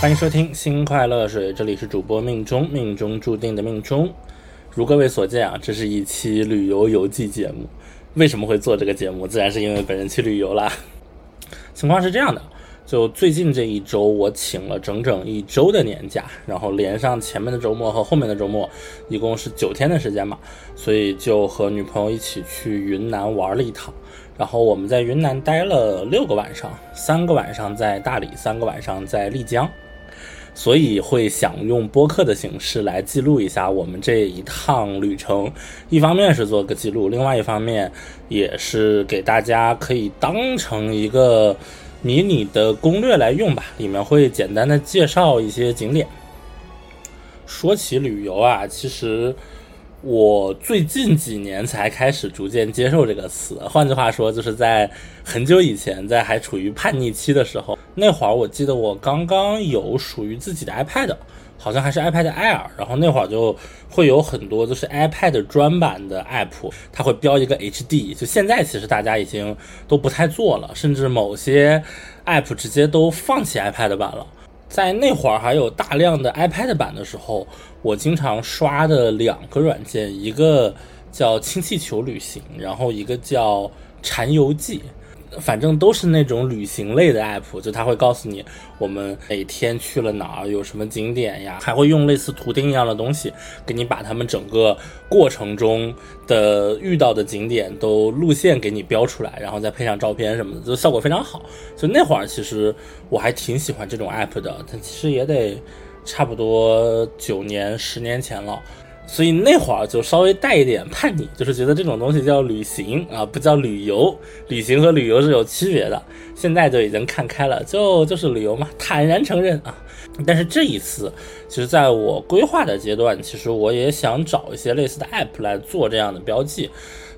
欢迎收听新快乐水，这里是主播命中命中注定的命中。如各位所见啊，这是一期旅游游记节目。为什么会做这个节目？自然是因为本人去旅游啦。情况是这样的，就最近这一周，我请了整整一周的年假，然后连上前面的周末和后面的周末，一共是九天的时间嘛，所以就和女朋友一起去云南玩了一趟。然后我们在云南待了六个晚上，三个晚上在大理，三个晚上在丽江。所以会想用播客的形式来记录一下我们这一趟旅程，一方面是做个记录，另外一方面也是给大家可以当成一个迷你的攻略来用吧。里面会简单的介绍一些景点。说起旅游啊，其实。我最近几年才开始逐渐接受这个词，换句话说，就是在很久以前，在还处于叛逆期的时候，那会儿我记得我刚刚有属于自己的 iPad，好像还是 iPad Air，然后那会儿就会有很多就是 iPad 专版的 App，它会标一个 HD，就现在其实大家已经都不太做了，甚至某些 App 直接都放弃 iPad 版了。在那会儿还有大量的 iPad 版的时候，我经常刷的两个软件，一个叫氢气球旅行，然后一个叫禅游记。反正都是那种旅行类的 app，就它会告诉你我们每天去了哪儿，有什么景点呀，还会用类似图钉一样的东西，给你把他们整个过程中的遇到的景点都路线给你标出来，然后再配上照片什么的，就效果非常好。就那会儿其实我还挺喜欢这种 app 的，但其实也得差不多九年、十年前了。所以那会儿就稍微带一点叛逆，就是觉得这种东西叫旅行啊，不叫旅游。旅行和旅游是有区别的。现在就已经看开了，就就是旅游嘛，坦然承认啊。但是这一次，其实在我规划的阶段，其实我也想找一些类似的 app 来做这样的标记。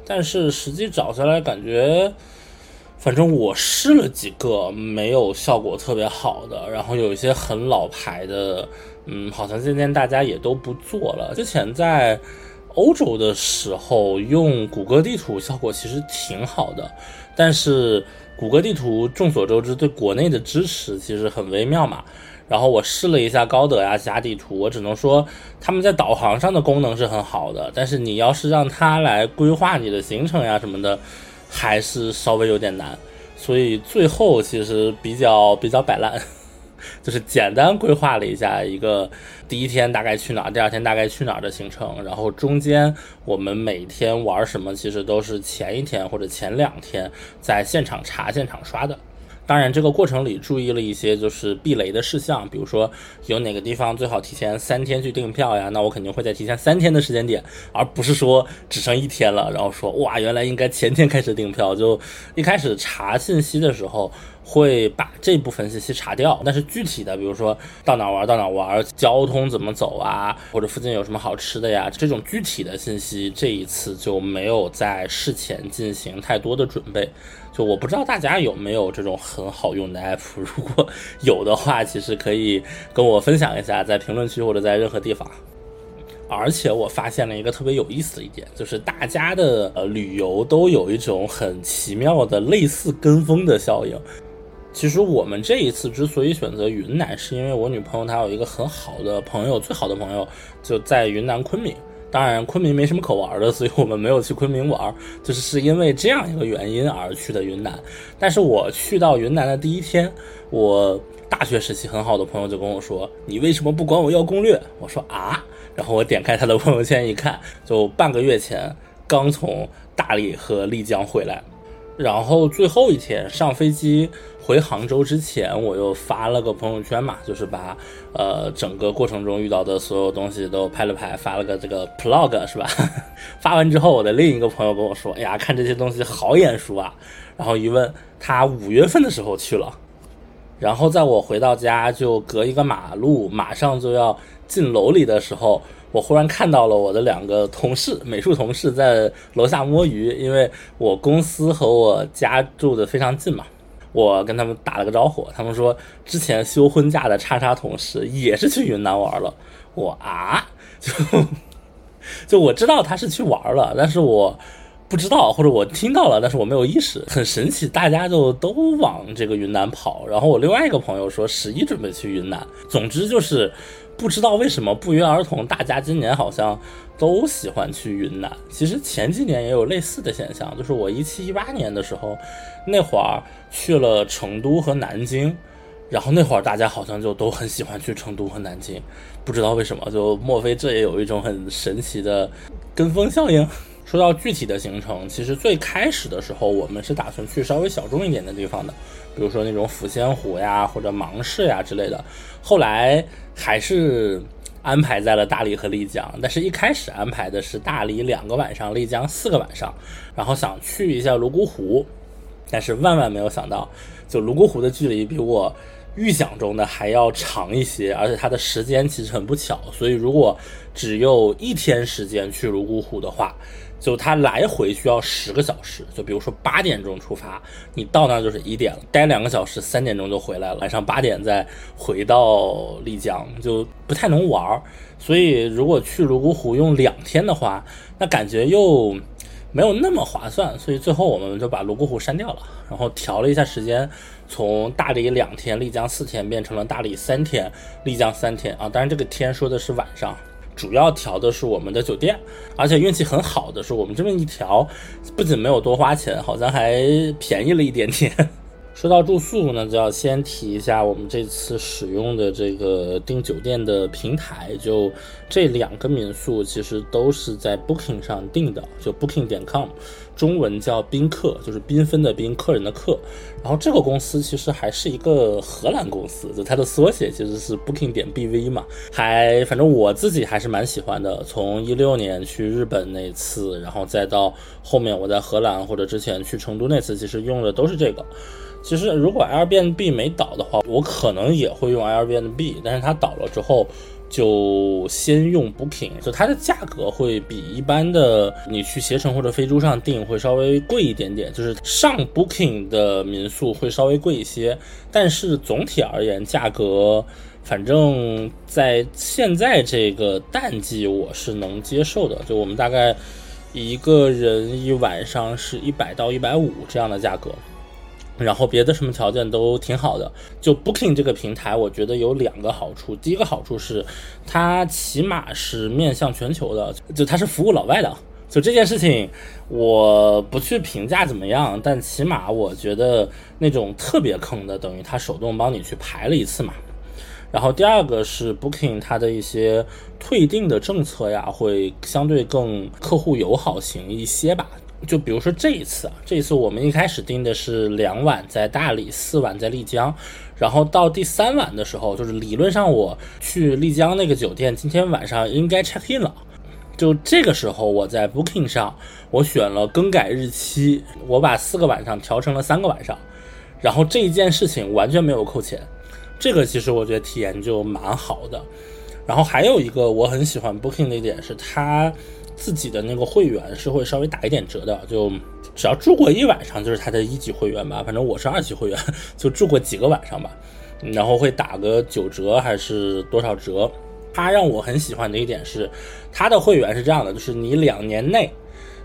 但是实际找下来，感觉，反正我试了几个，没有效果特别好的，然后有一些很老牌的。嗯，好像渐渐大家也都不做了。之前在欧洲的时候用谷歌地图效果其实挺好的，但是谷歌地图众所周知对国内的支持其实很微妙嘛。然后我试了一下高德呀、其他地图，我只能说他们在导航上的功能是很好的，但是你要是让它来规划你的行程呀什么的，还是稍微有点难。所以最后其实比较比较摆烂。就是简单规划了一下一个第一天大概去哪儿，第二天大概去哪儿的行程，然后中间我们每天玩什么，其实都是前一天或者前两天在现场查、现场刷的。当然，这个过程里注意了一些就是避雷的事项，比如说有哪个地方最好提前三天去订票呀？那我肯定会在提前三天的时间点，而不是说只剩一天了，然后说哇，原来应该前天开始订票。就一开始查信息的时候。会把这部分信息查掉，但是具体的，比如说到哪玩到哪玩，交通怎么走啊，或者附近有什么好吃的呀，这种具体的信息，这一次就没有在事前进行太多的准备。就我不知道大家有没有这种很好用的 app，如果有的话，其实可以跟我分享一下，在评论区或者在任何地方。而且我发现了一个特别有意思的一点，就是大家的呃旅游都有一种很奇妙的类似跟风的效应。其实我们这一次之所以选择云南，是因为我女朋友她有一个很好的朋友，最好的朋友就在云南昆明。当然，昆明没什么可玩的，所以我们没有去昆明玩，就是是因为这样一个原因而去的云南。但是我去到云南的第一天，我大学时期很好的朋友就跟我说：“你为什么不管我要攻略？”我说：“啊。”然后我点开他的朋友圈一看，就半个月前刚从大理和丽江回来。然后最后一天上飞机回杭州之前，我又发了个朋友圈嘛，就是把呃整个过程中遇到的所有东西都拍了拍，发了个这个 plog 是吧？发完之后，我的另一个朋友跟我说：“哎呀，看这些东西好眼熟啊！”然后一问，他五月份的时候去了。然后在我回到家就隔一个马路，马上就要进楼里的时候。我忽然看到了我的两个同事，美术同事在楼下摸鱼，因为我公司和我家住的非常近嘛。我跟他们打了个招呼，他们说之前休婚假的叉叉同事也是去云南玩了。我啊，就就我知道他是去玩了，但是我不知道，或者我听到了，但是我没有意识，很神奇，大家就都往这个云南跑。然后我另外一个朋友说十一准备去云南。总之就是不知道为什么不约而同，大家今年好像都喜欢去云南。其实前几年也有类似的现象，就是我一七一八年的时候，那会儿去了成都和南京。然后那会儿大家好像就都很喜欢去成都和南京，不知道为什么，就莫非这也有一种很神奇的跟风效应？说到具体的行程，其实最开始的时候我们是打算去稍微小众一点的地方的，比如说那种抚仙湖呀或者芒市呀之类的。后来还是安排在了大理和丽江，但是一开始安排的是大理两个晚上，丽江四个晚上，然后想去一下泸沽湖，但是万万没有想到，就泸沽湖的距离比我。预想中的还要长一些，而且它的时间其实很不巧，所以如果只有一天时间去泸沽湖的话，就它来回需要十个小时。就比如说八点钟出发，你到那就是一点了，待两个小时，三点钟就回来了，晚上八点再回到丽江，就不太能玩儿。所以如果去泸沽湖用两天的话，那感觉又。没有那么划算，所以最后我们就把泸沽湖删掉了，然后调了一下时间，从大理两天、丽江四天变成了大理三天、丽江三天啊。当然这个天说的是晚上，主要调的是我们的酒店，而且运气很好的是，我们这么一调，不仅没有多花钱，好像还便宜了一点点。说到住宿呢，就要先提一下我们这次使用的这个订酒店的平台。就这两个民宿，其实都是在 Booking 上订的，就 Booking 点 com，中文叫宾客，就是缤纷的缤，客人的客。然后这个公司其实还是一个荷兰公司，就它的缩写其实是 Booking 点 BV 嘛。还反正我自己还是蛮喜欢的。从一六年去日本那次，然后再到后面我在荷兰或者之前去成都那次，其实用的都是这个。其实，如果 Airbnb 没倒的话，我可能也会用 Airbnb。但是它倒了之后，就先用 Booking，就它的价格会比一般的你去携程或者飞猪上订会稍微贵一点点。就是上 Booking 的民宿会稍微贵一些，但是总体而言，价格反正在现在这个淡季我是能接受的。就我们大概一个人一晚上是一百到一百五这样的价格。然后别的什么条件都挺好的，就 Booking 这个平台，我觉得有两个好处。第一个好处是，它起码是面向全球的，就它是服务老外的。就这件事情，我不去评价怎么样，但起码我觉得那种特别坑的，等于他手动帮你去排了一次嘛。然后第二个是 Booking 它的一些退订的政策呀，会相对更客户友好型一些吧。就比如说这一次啊，这一次我们一开始订的是两晚在大理，四晚在丽江，然后到第三晚的时候，就是理论上我去丽江那个酒店今天晚上应该 check in 了，就这个时候我在 Booking 上我选了更改日期，我把四个晚上调成了三个晚上，然后这一件事情完全没有扣钱，这个其实我觉得体验就蛮好的。然后还有一个我很喜欢 Booking 的一点是它。自己的那个会员是会稍微打一点折的，就只要住过一晚上就是他的一级会员吧。反正我是二级会员，就住过几个晚上吧，然后会打个九折还是多少折。他让我很喜欢的一点是，他的会员是这样的，就是你两年内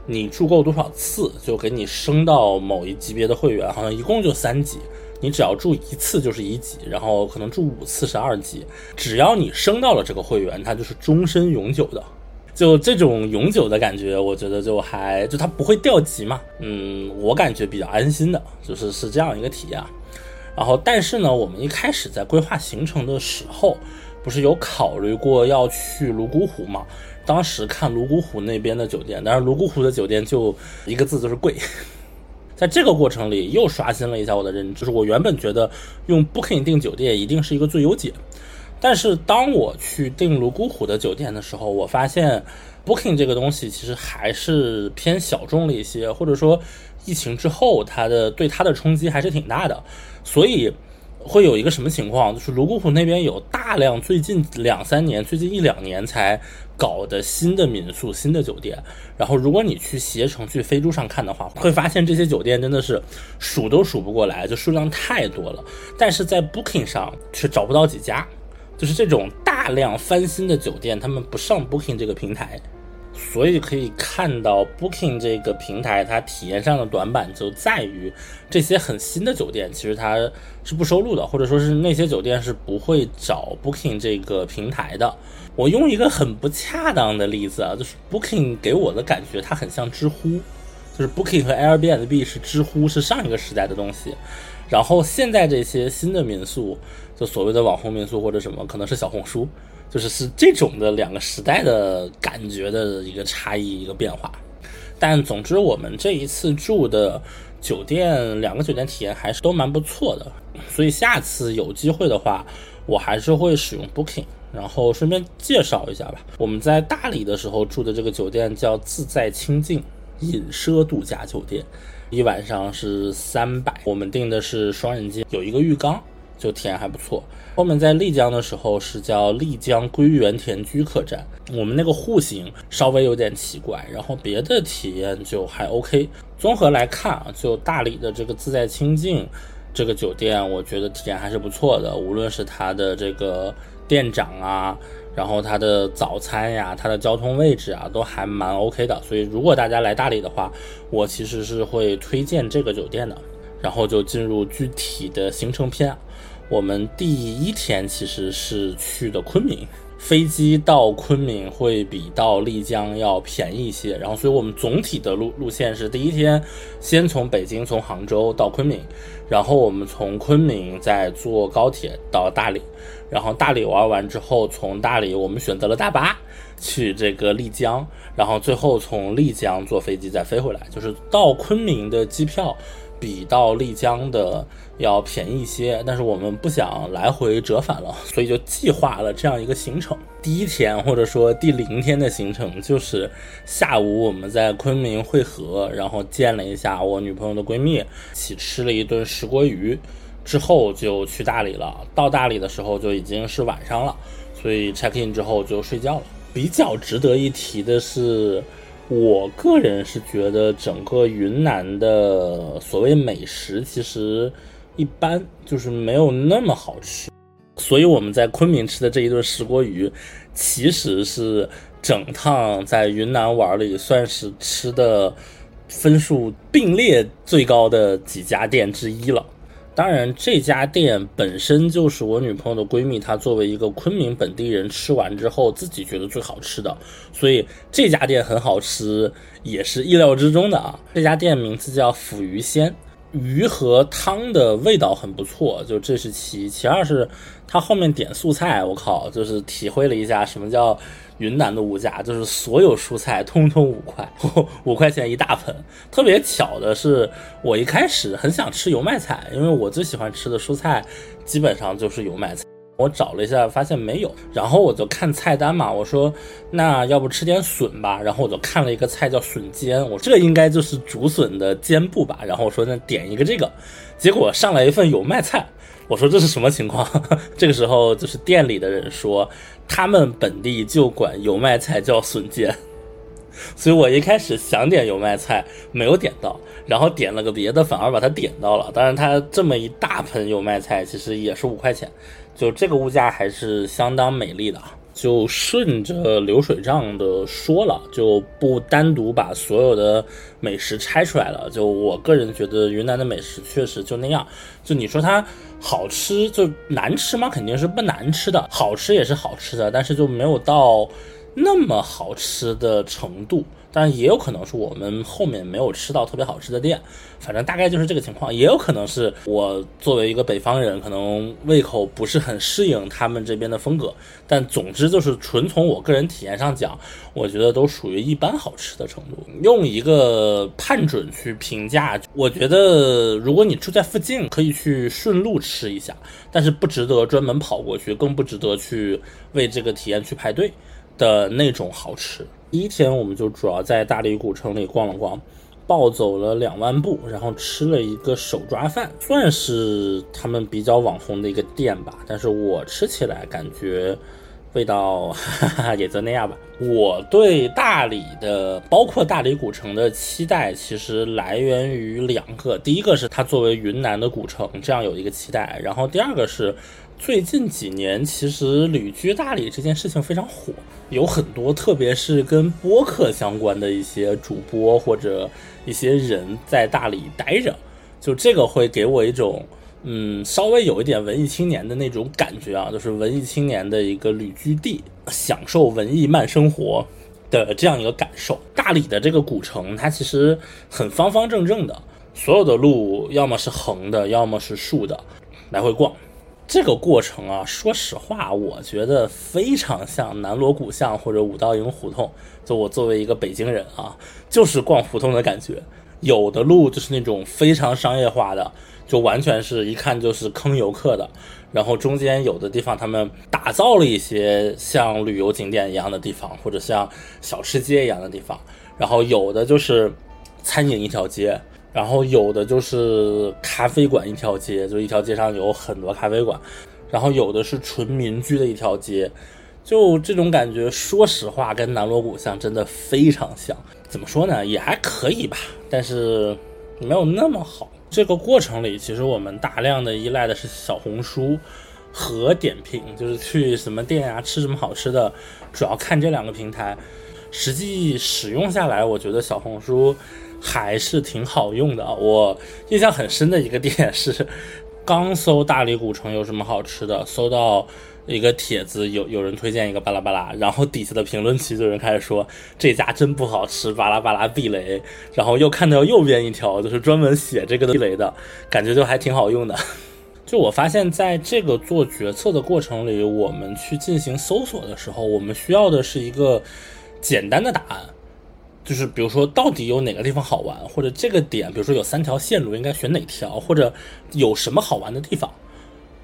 你住够多少次，就给你升到某一级别的会员，好像一共就三级，你只要住一次就是一级，然后可能住五次是二级。只要你升到了这个会员，它就是终身永久的。就这种永久的感觉，我觉得就还就它不会掉级嘛，嗯，我感觉比较安心的，就是是这样一个体验。然后，但是呢，我们一开始在规划行程的时候，不是有考虑过要去泸沽湖嘛？当时看泸沽湖那边的酒店，但是泸沽湖的酒店就一个字，就是贵。在这个过程里，又刷新了一下我的认知，就是我原本觉得用 Booking 订酒店一定是一个最优解。但是当我去订泸沽湖的酒店的时候，我发现 Booking 这个东西其实还是偏小众了一些，或者说疫情之后它的对它的冲击还是挺大的，所以会有一个什么情况，就是泸沽湖那边有大量最近两三年、最近一两年才搞的新的民宿、新的酒店。然后如果你去携程、去飞猪上看的话，会发现这些酒店真的是数都数不过来，就数量太多了。但是在 Booking 上却找不到几家。就是这种大量翻新的酒店，他们不上 Booking 这个平台，所以可以看到，Booking 这个平台它体验上的短板就在于，这些很新的酒店其实它是不收录的，或者说是那些酒店是不会找 Booking 这个平台的。我用一个很不恰当的例子啊，就是 Booking 给我的感觉它很像知乎，就是 Booking 和 Airbnb 是知乎，是上一个时代的东西。然后现在这些新的民宿，就所谓的网红民宿或者什么，可能是小红书，就是是这种的两个时代的感觉的一个差异一个变化。但总之，我们这一次住的酒店，两个酒店体验还是都蛮不错的。所以下次有机会的话，我还是会使用 Booking。然后顺便介绍一下吧，我们在大理的时候住的这个酒店叫自在清净隐奢度假酒店。一晚上是三百，我们订的是双人间，有一个浴缸，就体验还不错。后面在丽江的时候是叫丽江归园田居客栈，我们那个户型稍微有点奇怪，然后别的体验就还 OK。综合来看啊，就大理的这个自在清净这个酒店，我觉得体验还是不错的，无论是它的这个店长啊。然后它的早餐呀，它的交通位置啊，都还蛮 OK 的。所以如果大家来大理的话，我其实是会推荐这个酒店的。然后就进入具体的行程篇，我们第一天其实是去的昆明。飞机到昆明会比到丽江要便宜一些，然后所以我们总体的路路线是第一天先从北京从杭州到昆明，然后我们从昆明再坐高铁到大理，然后大理玩完之后从大理我们选择了大巴去这个丽江，然后最后从丽江坐飞机再飞回来，就是到昆明的机票。比到丽江的要便宜一些，但是我们不想来回折返了，所以就计划了这样一个行程。第一天或者说第零天的行程就是下午我们在昆明汇合，然后见了一下我女朋友的闺蜜，一起吃了一顿石锅鱼，之后就去大理了。到大理的时候就已经是晚上了，所以 check in 之后就睡觉了。比较值得一提的是。我个人是觉得整个云南的所谓美食其实一般，就是没有那么好吃。所以我们在昆明吃的这一顿石锅鱼，其实是整趟在云南玩里算是吃的分数并列最高的几家店之一了。当然，这家店本身就是我女朋友的闺蜜，她作为一个昆明本地人，吃完之后自己觉得最好吃的，所以这家店很好吃，也是意料之中的啊。这家店名字叫腐鱼鲜，鱼和汤的味道很不错，就这是其一。其二是他后面点素菜，我靠，就是体会了一下什么叫。云南的物价就是所有蔬菜通通五块，五块钱一大盆。特别巧的是，我一开始很想吃油麦菜，因为我最喜欢吃的蔬菜基本上就是油麦菜。我找了一下，发现没有，然后我就看菜单嘛，我说那要不吃点笋吧。然后我就看了一个菜叫笋尖，我这应该就是竹笋的尖部吧。然后我说那点一个这个，结果上来一份油麦菜。我说这是什么情况？这个时候就是店里的人说，他们本地就管油麦菜叫笋尖，所以我一开始想点油麦菜没有点到，然后点了个别的，反而把它点到了。当然，它这么一大盆油麦菜其实也是五块钱，就这个物价还是相当美丽的。就顺着流水账的说了，就不单独把所有的美食拆出来了。就我个人觉得，云南的美食确实就那样。就你说它好吃，就难吃吗？肯定是不难吃的，好吃也是好吃的，但是就没有到那么好吃的程度。但也有可能是我们后面没有吃到特别好吃的店，反正大概就是这个情况。也有可能是我作为一个北方人，可能胃口不是很适应他们这边的风格。但总之就是纯从我个人体验上讲，我觉得都属于一般好吃的程度。用一个判准去评价，我觉得如果你住在附近，可以去顺路吃一下，但是不值得专门跑过去，更不值得去为这个体验去排队的那种好吃。第一天我们就主要在大理古城里逛了逛，暴走了两万步，然后吃了一个手抓饭，算是他们比较网红的一个店吧。但是我吃起来感觉味道哈哈也就那样吧。我对大理的，包括大理古城的期待，其实来源于两个：第一个是它作为云南的古城，这样有一个期待；然后第二个是最近几年，其实旅居大理这件事情非常火，有很多，特别是跟播客相关的一些主播或者一些人在大理待着，就这个会给我一种，嗯，稍微有一点文艺青年的那种感觉啊，就是文艺青年的一个旅居地，享受文艺慢生活的这样一个感受。大理的这个古城，它其实很方方正正的，所有的路要么是横的，要么是竖的，来回逛。这个过程啊，说实话，我觉得非常像南锣鼓巷或者五道营胡同。就我作为一个北京人啊，就是逛胡同的感觉。有的路就是那种非常商业化的，就完全是一看就是坑游客的。然后中间有的地方他们打造了一些像旅游景点一样的地方，或者像小吃街一样的地方。然后有的就是餐饮一条街。然后有的就是咖啡馆一条街，就一条街上有很多咖啡馆，然后有的是纯民居的一条街，就这种感觉，说实话跟南锣鼓巷真的非常像。怎么说呢，也还可以吧，但是没有那么好。这个过程里，其实我们大量的依赖的是小红书和点评，就是去什么店啊，吃什么好吃的，主要看这两个平台。实际使用下来，我觉得小红书。还是挺好用的。我印象很深的一个点是，刚搜大理古城有什么好吃的，搜到一个帖子，有有人推荐一个巴拉巴拉，然后底下的评论区就有人开始说这家真不好吃，巴拉巴拉避雷。然后又看到右边一条，就是专门写这个避雷的，感觉就还挺好用的。就我发现，在这个做决策的过程里，我们去进行搜索的时候，我们需要的是一个简单的答案。就是比如说，到底有哪个地方好玩，或者这个点，比如说有三条线路，应该选哪条，或者有什么好玩的地方。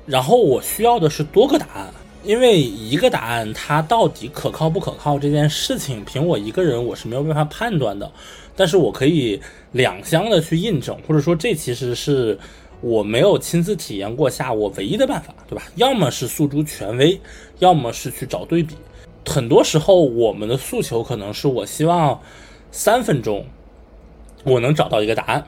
然后我需要的是多个答案，因为一个答案它到底可靠不可靠这件事情，凭我一个人我是没有办法判断的。但是我可以两相的去印证，或者说这其实是我没有亲自体验过下我唯一的办法，对吧？要么是诉诸权威，要么是去找对比。很多时候我们的诉求可能是我希望。三分钟，我能找到一个答案。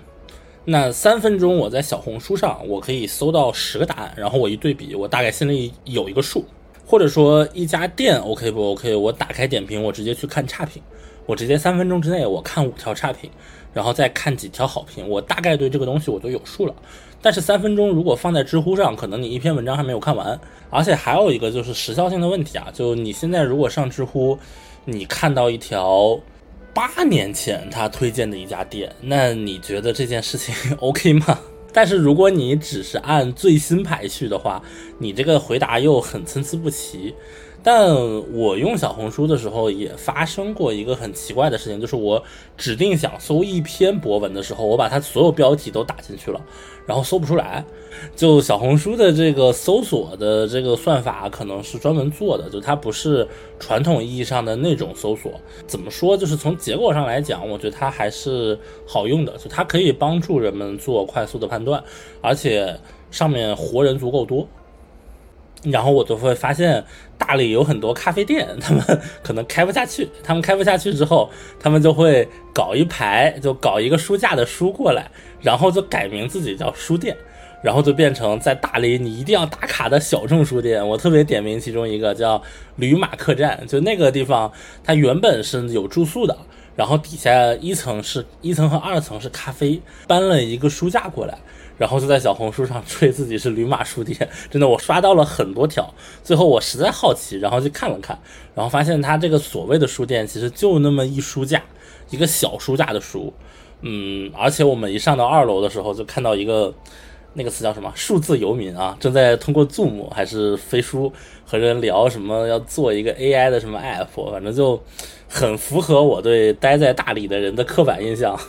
那三分钟，我在小红书上，我可以搜到十个答案，然后我一对比，我大概心里有一个数。或者说一家店 OK 不 OK？我打开点评，我直接去看差评，我直接三分钟之内我看五条差评，然后再看几条好评，我大概对这个东西我就有数了。但是三分钟如果放在知乎上，可能你一篇文章还没有看完。而且还有一个就是时效性的问题啊，就你现在如果上知乎，你看到一条。八年前他推荐的一家店，那你觉得这件事情 OK 吗？但是如果你只是按最新排序的话，你这个回答又很参差不齐。但我用小红书的时候也发生过一个很奇怪的事情，就是我指定想搜一篇博文的时候，我把它所有标题都打进去了，然后搜不出来。就小红书的这个搜索的这个算法可能是专门做的，就它不是传统意义上的那种搜索。怎么说？就是从结果上来讲，我觉得它还是好用的，就它可以帮助人们做快速的判断，而且上面活人足够多。然后我就会发现，大理有很多咖啡店，他们 可能开不下去。他们开不下去之后，他们就会搞一排，就搞一个书架的书过来，然后就改名自己叫书店，然后就变成在大理你一定要打卡的小众书店。我特别点名其中一个叫驴马客栈，就那个地方，它原本是有住宿的，然后底下一层是一层和二层是咖啡，搬了一个书架过来。然后就在小红书上吹自己是驴马书店，真的我刷到了很多条。最后我实在好奇，然后去看了看，然后发现他这个所谓的书店其实就那么一书架，一个小书架的书。嗯，而且我们一上到二楼的时候，就看到一个那个词叫什么数字游民啊，正在通过 Zoom 还是飞书和人聊什么要做一个 AI 的什么 App，反正就很符合我对待在大理的人的刻板印象。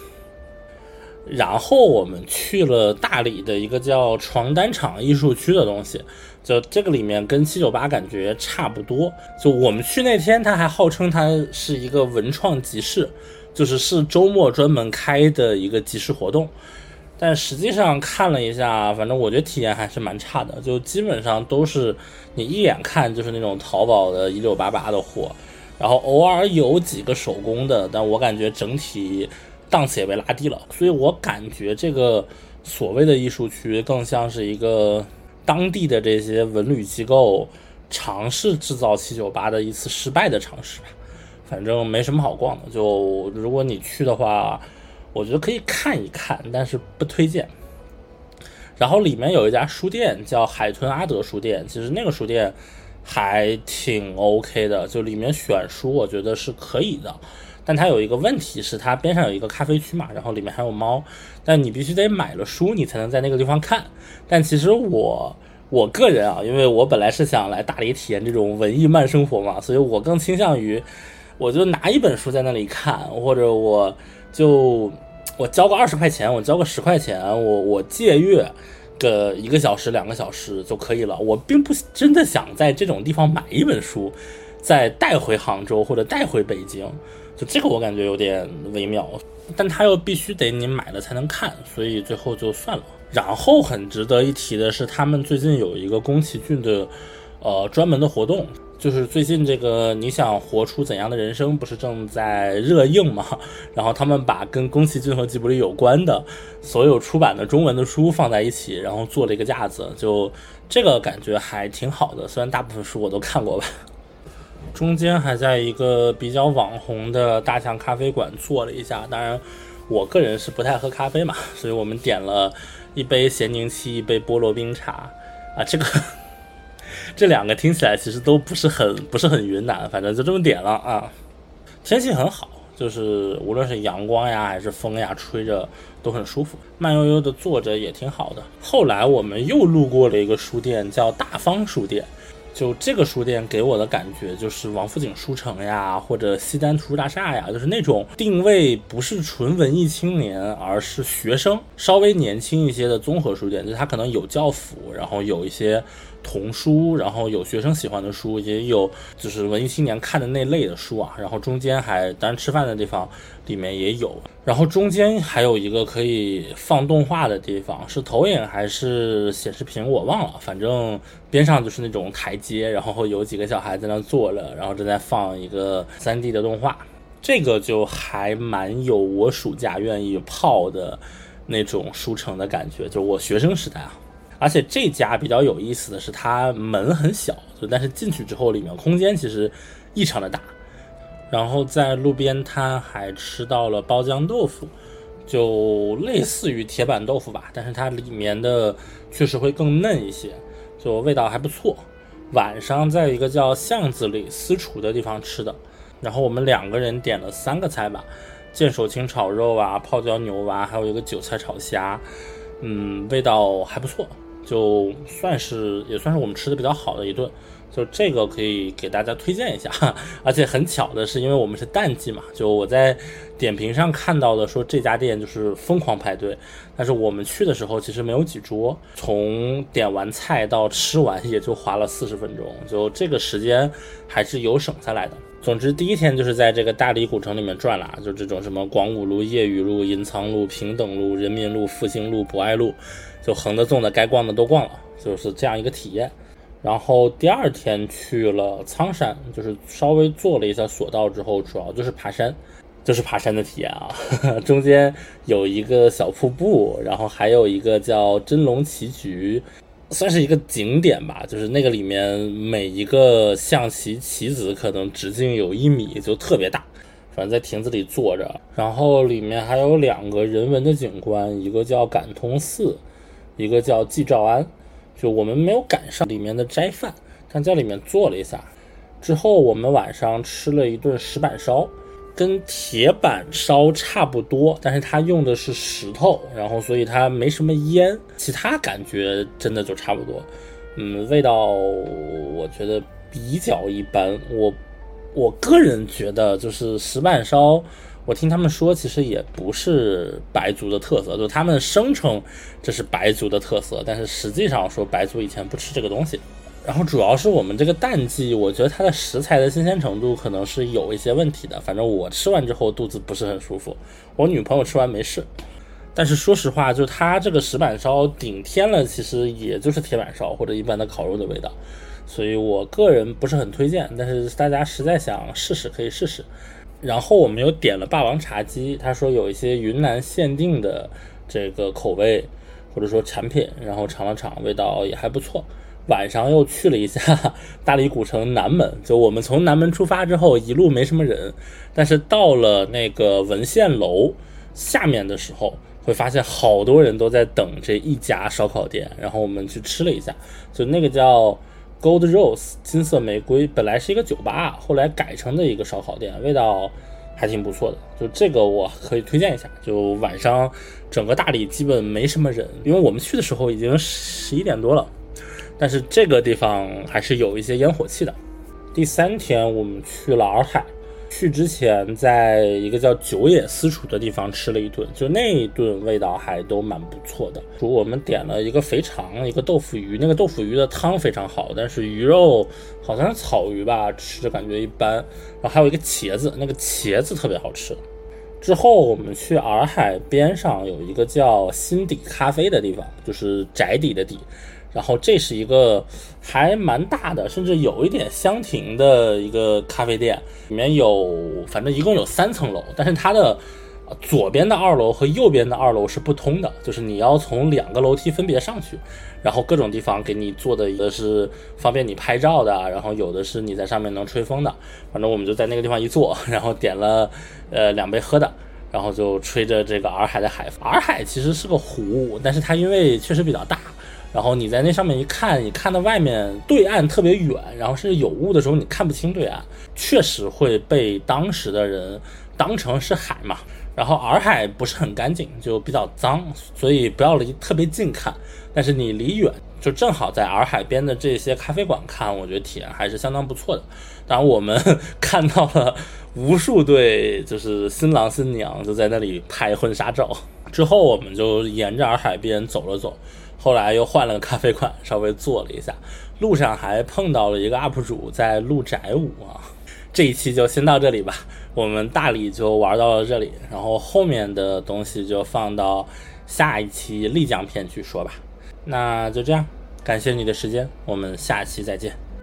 然后我们去了大理的一个叫床单厂艺术区的东西，就这个里面跟七九八感觉差不多。就我们去那天，他还号称它是一个文创集市，就是是周末专门开的一个集市活动。但实际上看了一下，反正我觉得体验还是蛮差的，就基本上都是你一眼看就是那种淘宝的一六八八的货，然后偶尔有几个手工的，但我感觉整体。档次也被拉低了，所以我感觉这个所谓的艺术区更像是一个当地的这些文旅机构尝试制造七九八的一次失败的尝试吧。反正没什么好逛的，就如果你去的话，我觉得可以看一看，但是不推荐。然后里面有一家书店叫海豚阿德书店，其实那个书店还挺 OK 的，就里面选书我觉得是可以的。但它有一个问题是，它边上有一个咖啡区嘛，然后里面还有猫，但你必须得买了书，你才能在那个地方看。但其实我我个人啊，因为我本来是想来大理体验这种文艺慢生活嘛，所以我更倾向于。我就拿一本书在那里看，或者我就我交个二十块钱，我交个十块钱，我我借阅个一个小时、两个小时就可以了。我并不真的想在这种地方买一本书，再带回杭州或者带回北京，就这个我感觉有点微妙。但他又必须得你买了才能看，所以最后就算了。然后很值得一提的是，他们最近有一个宫崎骏的呃专门的活动。就是最近这个你想活出怎样的人生不是正在热映吗？然后他们把跟宫崎骏和吉卜力有关的所有出版的中文的书放在一起，然后做了一个架子，就这个感觉还挺好的。虽然大部分书我都看过吧。中间还在一个比较网红的大象咖啡馆坐了一下，当然我个人是不太喝咖啡嘛，所以我们点了一杯咸柠七，一杯菠萝冰茶啊，这个。这两个听起来其实都不是很不是很云南，反正就这么点了啊。天气很好，就是无论是阳光呀还是风呀，吹着都很舒服。慢悠悠的坐着也挺好的。后来我们又路过了一个书店，叫大方书店。就这个书店给我的感觉就是王府井书城呀，或者西单图书大厦呀，就是那种定位不是纯文艺青年，而是学生稍微年轻一些的综合书店。就它可能有教辅，然后有一些。童书，然后有学生喜欢的书，也有就是文艺青年看的那类的书啊。然后中间还当然吃饭的地方里面也有，然后中间还有一个可以放动画的地方，是投影还是显示屏我忘了，反正边上就是那种台阶，然后有几个小孩在那坐着，然后正在放一个 3D 的动画，这个就还蛮有我暑假愿意泡的那种书城的感觉，就我学生时代啊。而且这家比较有意思的是，它门很小，就但是进去之后，里面空间其实异常的大。然后在路边摊还吃到了包浆豆腐，就类似于铁板豆腐吧，但是它里面的确实会更嫩一些，就味道还不错。晚上在一个叫巷子里私厨的地方吃的，然后我们两个人点了三个菜吧，剑手青炒肉啊，泡椒牛蛙，还有一个韭菜炒虾，嗯，味道还不错。就算是也算是我们吃的比较好的一顿，就这个可以给大家推荐一下。而且很巧的是，因为我们是淡季嘛，就我在点评上看到的说这家店就是疯狂排队，但是我们去的时候其实没有几桌，从点完菜到吃完也就花了四十分钟，就这个时间还是有省下来的。总之第一天就是在这个大理古城里面转了，就这种什么广武路、夜雨路、隐藏路、平等路、人民路、复兴路、博爱路。就横的纵的该逛的都逛了，就是这样一个体验。然后第二天去了苍山，就是稍微坐了一下索道之后，主要就是爬山，就是爬山的体验啊。中间有一个小瀑布，然后还有一个叫真龙棋局，算是一个景点吧。就是那个里面每一个象棋棋子可能直径有一米，就特别大。反正在亭子里坐着，然后里面还有两个人文的景观，一个叫感通寺。一个叫寂照庵，就我们没有赶上里面的斋饭，但在里面坐了一下。之后我们晚上吃了一顿石板烧，跟铁板烧差不多，但是它用的是石头，然后所以它没什么烟，其他感觉真的就差不多。嗯，味道我觉得比较一般。我我个人觉得就是石板烧。我听他们说，其实也不是白族的特色，就他们声称这是白族的特色，但是实际上说白族以前不吃这个东西。然后主要是我们这个淡季，我觉得它的食材的新鲜程度可能是有一些问题的。反正我吃完之后肚子不是很舒服，我女朋友吃完没事。但是说实话，就它这个石板烧顶天了，其实也就是铁板烧或者一般的烤肉的味道，所以我个人不是很推荐。但是大家实在想试试，可以试试。然后我们又点了霸王茶姬，他说有一些云南限定的这个口味或者说产品，然后尝了尝，味道也还不错。晚上又去了一下 大理古城南门，就我们从南门出发之后，一路没什么人，但是到了那个文献楼下面的时候，会发现好多人都在等这一家烧烤店，然后我们去吃了一下，就那个叫 Gold Rose 金色玫瑰，本来是一个酒吧，后来改成的一个烧烤店，味道还挺不错的，就这个我可以推荐一下。就晚上整个大理基本没什么人，因为我们去的时候已经十一点多了。但是这个地方还是有一些烟火气的。第三天我们去了洱海，去之前在一个叫九野私厨的地方吃了一顿，就那一顿味道还都蛮不错的。我们点了一个肥肠，一个豆腐鱼，那个豆腐鱼的汤非常好，但是鱼肉好像是草鱼吧，吃着感觉一般。然后还有一个茄子，那个茄子特别好吃。之后我们去洱海边上有一个叫心底咖啡的地方，就是宅邸的邸。然后这是一个还蛮大的，甚至有一点香亭的一个咖啡店，里面有反正一共有三层楼，但是它的左边的二楼和右边的二楼是不通的，就是你要从两个楼梯分别上去，然后各种地方给你做的一个是方便你拍照的，然后有的是你在上面能吹风的，反正我们就在那个地方一坐，然后点了呃两杯喝的，然后就吹着这个洱海的海风。洱海其实是个湖，但是它因为确实比较大。然后你在那上面一看，你看到外面对岸特别远，然后甚至有雾的时候你看不清对岸，确实会被当时的人当成是海嘛。然后洱海不是很干净，就比较脏，所以不要离特别近看。但是你离远，就正好在洱海边的这些咖啡馆看，我觉得体验还是相当不错的。当然，我们看到了无数对就是新郎新娘就在那里拍婚纱照。之后我们就沿着洱海边走了走。后来又换了个咖啡馆，稍微坐了一下，路上还碰到了一个 UP 主在录宅舞啊。这一期就先到这里吧，我们大理就玩到了这里，然后后面的东西就放到下一期丽江片去说吧。那就这样，感谢你的时间，我们下期再见。